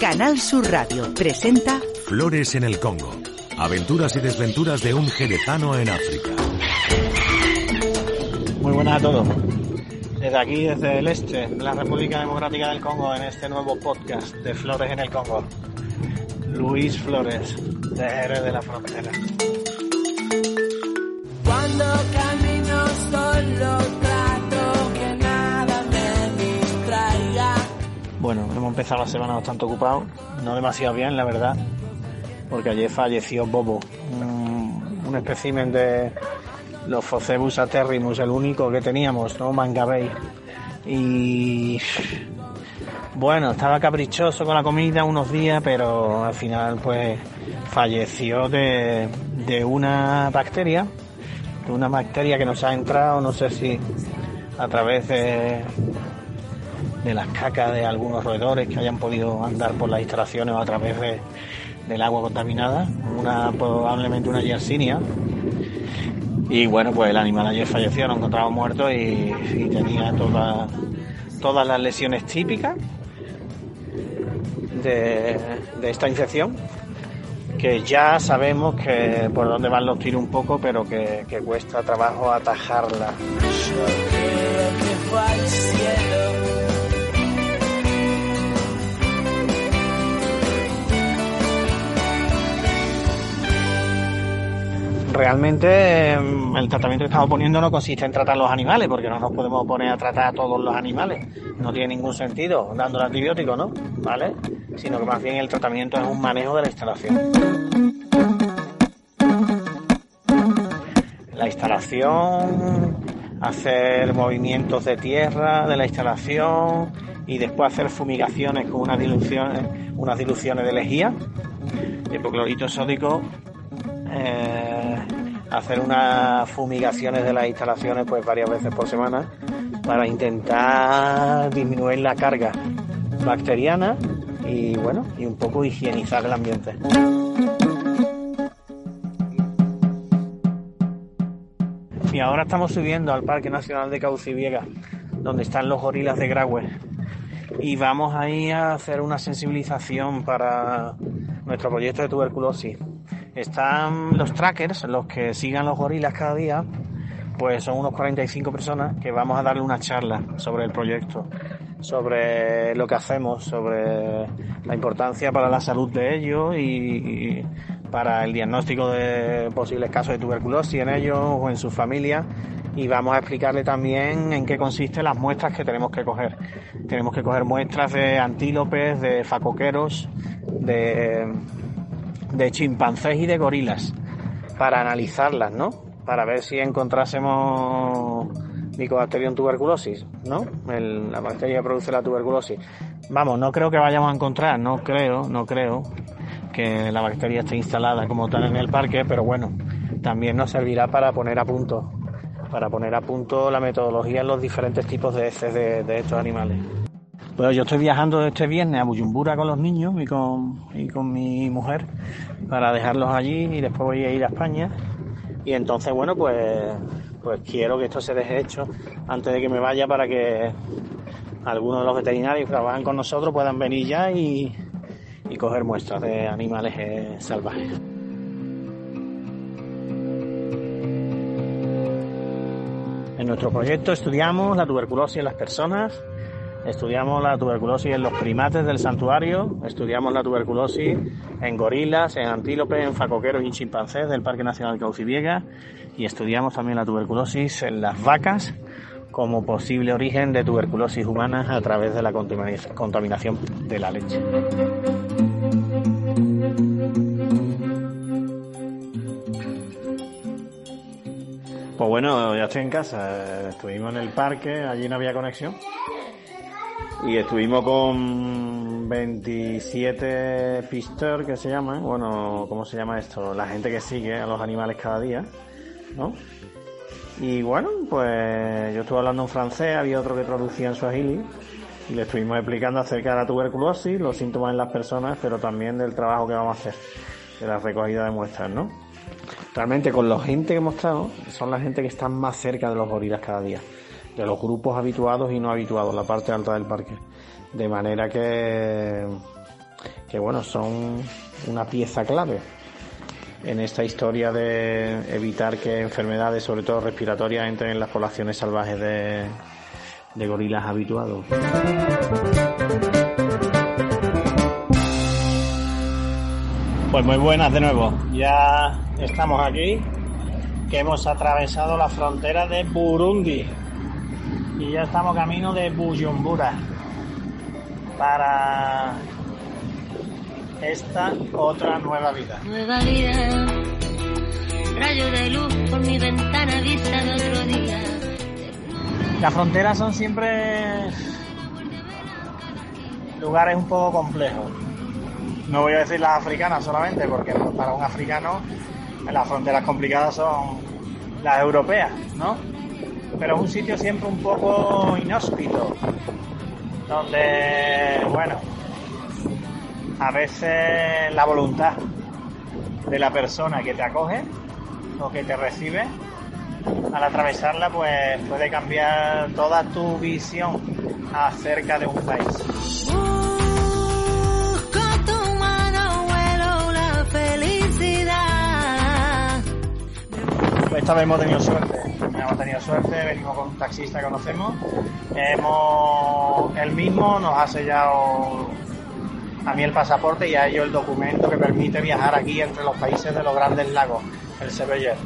Canal Sur Radio presenta Flores en el Congo. Aventuras y desventuras de un jerezano en África. Muy buenas a todos. Desde aquí, desde el este de la República Democrática del Congo, en este nuevo podcast de Flores en el Congo. Luis Flores, de Jerez de la Frontera. Empezado la semana bastante ocupado, no demasiado bien, la verdad, porque ayer falleció Bobo, un, un espécimen de los Phocebus aterrimus, el único que teníamos, ¿no? Mangabey. Y bueno, estaba caprichoso con la comida unos días, pero al final pues falleció de, de una bacteria, de una bacteria que nos ha entrado, no sé si a través de, de las cacas de algunos roedores que hayan podido andar por las instalaciones o a través de, del agua contaminada, una probablemente una yersinia. Y bueno, pues el animal ayer falleció, lo encontramos muerto y, tenía toda- todas las lesiones típicas de, de esta infección, que ya sabemos que por dónde van los tiros un poco, pero que, que cuesta trabajo atajarla. Realmente em, el tratamiento que estamos poniendo no consiste en tratar los animales, porque no nos podemos poner a tratar a todos los animales. No tiene ningún sentido dándole antibióticos, ¿no? ¿Vale? Sino que más bien el tratamiento es un manejo de la instalación. La instalación, hacer movimientos de tierra de la instalación y después hacer fumigaciones con unas diluciones, unas diluciones de lejía, de hipoclorito sódico eh, hacer unas fumigaciones de las instalaciones pues varias veces por semana para intentar disminuir la carga bacteriana y bueno y un poco higienizar el ambiente. Y ahora estamos subiendo al Parque Nacional de Cauciviega, donde están los gorilas de Graue. Y vamos ahí a hacer una sensibilización para nuestro proyecto de tuberculosis. Están los trackers, los que sigan los gorilas cada día, pues son unos 45 personas que vamos a darle una charla sobre el proyecto, sobre lo que hacemos, sobre la importancia para la salud de ellos y, para el diagnóstico de posibles casos de tuberculosis en ellos o en sus familias y vamos a explicarle también en qué consisten las muestras que tenemos que coger. Tenemos que coger muestras de antílopes, de facoqueros, de, de chimpancés y de gorilas para analizarlas, ¿no? Para ver si encontrásemos Mycobacterium tuberculosis, ¿no? El- la bacteria produce la tuberculosis. Vamos, no creo que vayamos a encontrar, no creo, no creo que la bacteria esté instalada como tal en el parque, pero bueno, también nos servirá para poner a punto, para poner a punto la metodología en los diferentes tipos de heces de estos animales. Bueno, yo estoy viajando este viernes a Buyumbura con los niños y con, y con mi mujer para dejarlos allí y después voy a ir a España. Y entonces, bueno, pues, pues quiero que esto se deje hecho antes de que me vaya para que algunos de los veterinarios que trabajan con nosotros puedan venir ya y, y coger muestras de animales eh, salvajes. En nuestro proyecto estudiamos la tuberculosis en las personas, estudiamos la tuberculosis en los primates del santuario, estudiamos la tuberculosis en gorilas, en antílopes, en facoqueros y chimpancés del Parque Nacional Cauciviega y estudiamos también la tuberculosis en las vacas como posible origen de tuberculosis humanas a través de la contamina- contaminación de la leche. Pues bueno, ya estoy en casa. Estuvimos en el parque, allí no había conexión. Y estuvimos con 27 pisteurs que se llama, bueno, ¿cómo se llama esto? La gente que sigue a los animales cada día, ¿no? Y bueno, pues yo estuve hablando en francés, había otro que traducía en suajili y le estuvimos explicando acerca de la tuberculosis, los síntomas en las personas, pero también del trabajo que vamos a hacer, de la recogida de muestras, ¿no? Realmente con la gente que hemos estado, son la gente que está más cerca de los gorilas cada día, de los grupos habituados y no habituados, la parte alta del parque. De manera que, que bueno, son una pieza clave en esta historia de evitar que enfermedades, sobre todo respiratorias, entren en las poblaciones salvajes de, de gorilas habituados. Pues muy buenas de nuevo. Ya estamos aquí, que hemos atravesado la frontera de Burundi y ya estamos camino de Bujumbura para esta otra nueva vida. Nueva vida, rayo de luz por mi ventana, vista de otro día. Las fronteras son siempre lugares un poco complejos. No voy a decir las africanas solamente, porque para un africano las fronteras complicadas son las europeas, ¿no? Pero es un sitio siempre un poco inhóspito, donde, bueno, a veces la voluntad de la persona que te acoge o que te recibe al atravesarla pues puede cambiar toda tu visión acerca de un país. Busco tu mano, vuelo la felicidad. Esta vez hemos tenido suerte, hemos tenido suerte, venimos con un taxista que conocemos, hemos, él mismo nos ha sellado a mí el pasaporte y a ellos el documento que permite viajar aquí entre los países de los grandes lagos, el Sebeller.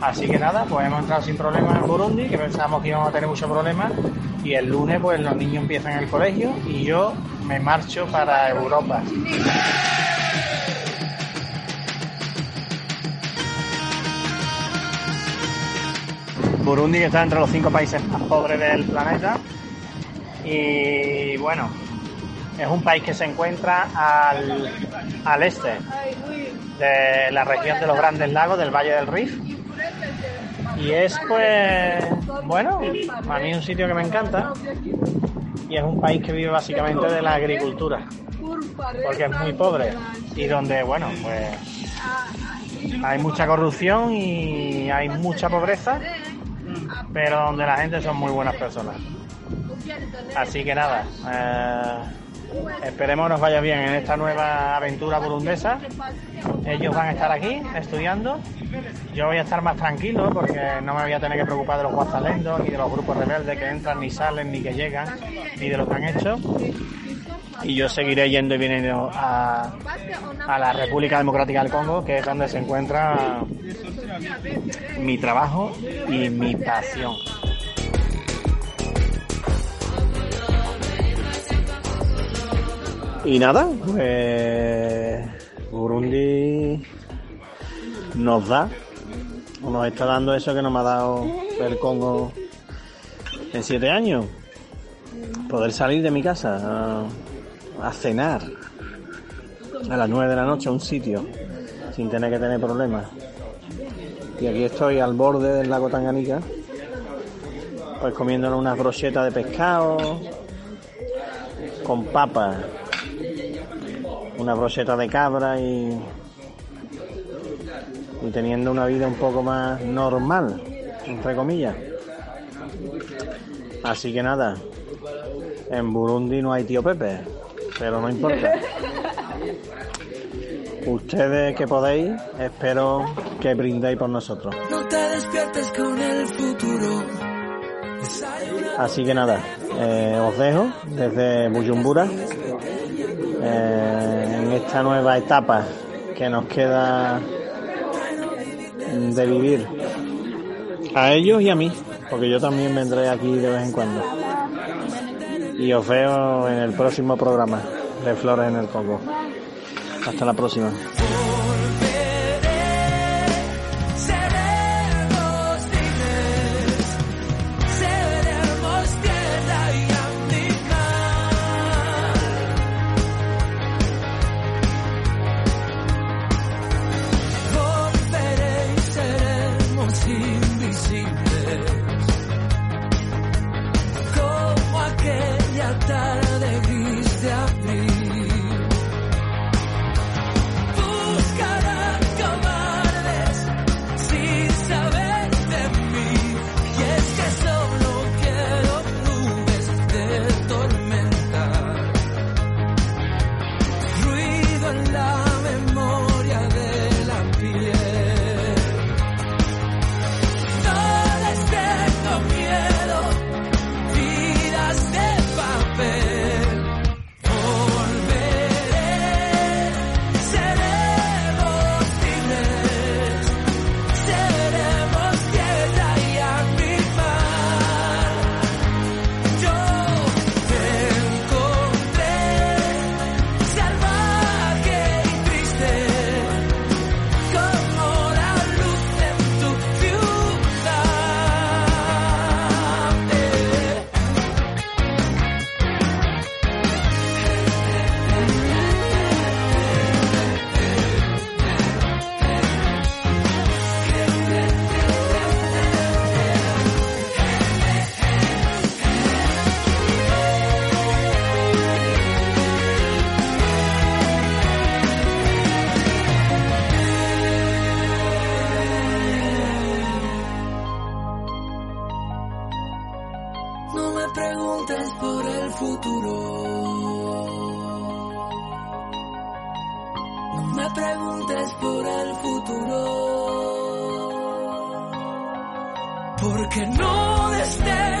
Así que nada, pues hemos entrado sin problemas en Burundi, que pensábamos que íbamos a tener muchos problemas, y el lunes pues los niños empiezan el colegio y yo me marcho para Europa. Burundi que está entre los cinco países más pobres del planeta. Y bueno, es un país que se encuentra al, al este de la región de los Grandes Lagos, del Valle del Rif. Y es pues, bueno, a mí es un sitio que me encanta. Y es un país que vive básicamente de la agricultura, porque es muy pobre. Y donde, bueno, pues hay mucha corrupción y hay mucha pobreza, pero donde la gente son muy buenas personas. Así que nada, eh, esperemos nos vaya bien en esta nueva aventura burundesa. Ellos van a estar aquí estudiando. Yo voy a estar más tranquilo porque no me voy a tener que preocupar de los guazalendos, ni de los grupos rebeldes que entran, ni salen, ni que llegan, ni de lo que han hecho. Y yo seguiré yendo y viniendo a, a la República Democrática del Congo, que es donde se encuentra mi trabajo y mi pasión. Y nada, pues Burundi nos da, nos está dando eso que nos ha dado el Congo en siete años. Poder salir de mi casa a, a cenar a las nueve de la noche a un sitio sin tener que tener problemas. Y aquí estoy al borde del lago Tanganica, pues comiéndole unas brochetas de pescado con papas una brocheta de cabra y, y teniendo una vida un poco más normal, entre comillas. Así que nada, en Burundi no hay tío Pepe, pero no importa. Ustedes que podéis, espero que brindéis por nosotros. No te despiertes con el futuro. Así que nada, eh, os dejo desde Bujumbura eh, en esta nueva etapa que nos queda de vivir. A ellos y a mí, porque yo también vendré aquí de vez en cuando. Y os veo en el próximo programa de Flores en el Congo. Hasta la próxima. No me preguntes por el futuro. No me preguntes por el futuro. Porque no desde